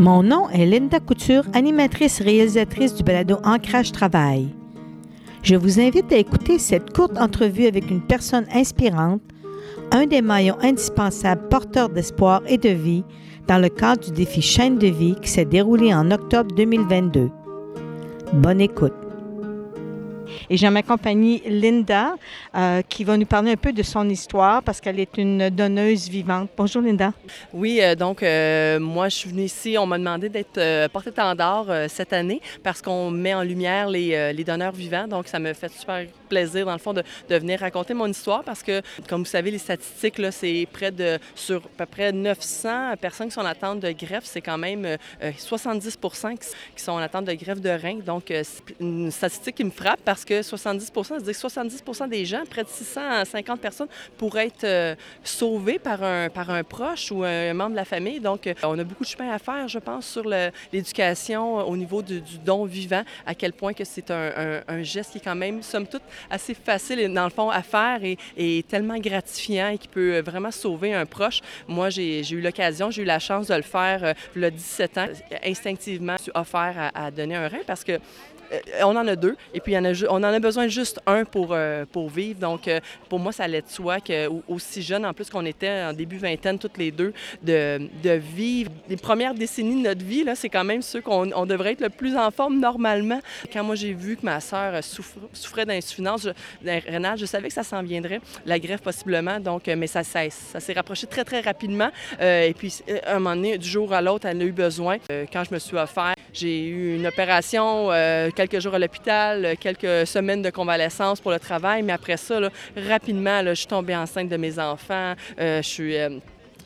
Mon nom est Linda Couture, animatrice réalisatrice du balado Ancrage Travail. Je vous invite à écouter cette courte entrevue avec une personne inspirante, un des maillons indispensables porteurs d'espoir et de vie dans le cadre du défi Chaîne de vie qui s'est déroulé en octobre 2022. Bonne écoute. Et j'ai ma compagnie Linda euh, qui va nous parler un peu de son histoire parce qu'elle est une donneuse vivante. Bonjour Linda. Oui, euh, donc euh, moi je suis venue ici, on m'a demandé d'être porte-étendard cette année parce qu'on met en lumière les, donneurs vivants. Donc ça me fait super plaisir dans le fond de, de, venir raconter mon histoire parce que comme vous savez les statistiques là, c'est près de sur à peu près 900 personnes qui sont en attente de greffe, c'est quand même 70% qui sont en attente de greffe de rein. Donc c'est une statistique qui me frappe parce que 70 c'est-à-dire 70% des gens, près de 650 personnes, pourraient être euh, sauvés par un, par un proche ou un membre de la famille. Donc, euh, on a beaucoup de chemin à faire, je pense, sur l'éducation au niveau du, don vivant, à quel point que c'est un, geste qui est quand même, somme toute, assez facile, dans le fond, à faire et, tellement gratifiant et qui peut vraiment sauver un proche. Moi, j'ai eu l'occasion, j'ai eu la chance de le faire euh, le 17 ans. Instinctivement, offert à, donner un rein parce que euh, on en a deux, et puis on en a besoin juste un pour, euh, pour vivre. Donc, euh, pour moi, ça allait de soi qu'aussi jeune, en plus qu'on était en début vingtaine toutes les deux, de, de vivre les premières décennies de notre vie, c'est quand même ceux qu'on on devrait être le plus en forme normalement. Quand moi, j'ai vu que ma sœur souffrait d'insuffisance rénale, je savais que ça s'en viendrait, la greffe possiblement, donc, mais ça, ça, ça s'est rapproché très, très rapidement. et puis, à un moment donné, du jour à l'autre, elle a eu besoin. quand je me suis offert, j'ai eu une opération quelques jours à l'hôpital, quelques semaines de convalescence pour le travail, mais après ça, rapidement, je suis tombée enceinte de mes enfants. Euh, je suis. Euh,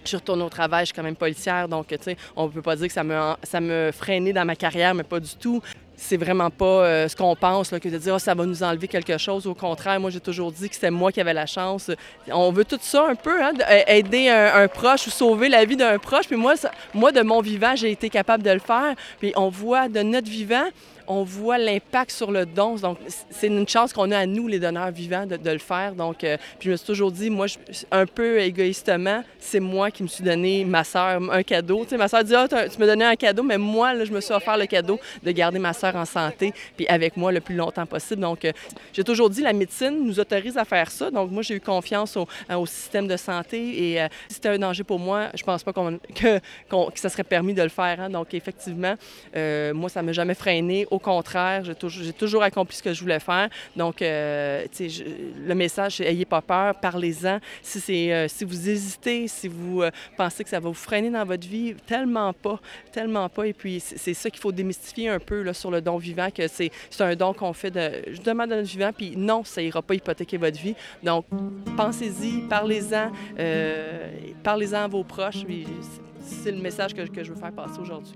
je retournée au travail, je suis quand même policière, donc tu sais, on peut pas dire que ça me, ça me freinait dans ma carrière, mais pas du tout c'est vraiment pas euh, ce qu'on pense, que de dire oh, ça va nous enlever quelque chose. Au contraire, moi, j'ai toujours dit que c'était moi qui avais la chance. On veut tout ça un peu, hein, aider un, proche ou sauver la vie d'un proche. Puis moi, moi, de mon vivant, j'ai été capable de le faire. Puis on voit de notre vivant, on voit l'impact sur le don. Donc, c'est une chance qu'on a à nous, les donneurs vivants, de, le faire. Donc, euh, puis je me suis toujours dit, moi, un peu égoïstement, c'est moi qui me suis donné ma soeur un cadeau. Tu sais, ma soeur dit, ah, tu me donnais un cadeau, mais moi, là, je me suis offert le cadeau de garder ma soeur en santé, puis avec moi le plus longtemps possible. Donc, euh, j'ai toujours dit, la médecine nous autorise à faire ça. Donc, moi, j'ai eu confiance au, au, système de santé et euh, si c'était un danger pour moi, je pense pas que, ça serait permis de le faire. Hein. Donc, effectivement, moi, ça m'a jamais freiné. Au contraire, j'ai toujours, accompli ce que je voulais faire. Donc, euh, le message, c'est ayez pas peur, parlez-en. Si, euh, vous hésitez, si vous euh, pensez que ça va vous freiner dans votre vie, tellement pas, tellement pas. Et puis, c'est ça qu'il faut démystifier un peu sur le don vivant, que c'est un don qu'on fait de, justement de notre vivant. Puis non, ça ira pas hypothéquer votre vie. Donc, pensez-y, parlez-en, parlez-en à vos proches. C'est le message que je veux faire passer aujourd'hui.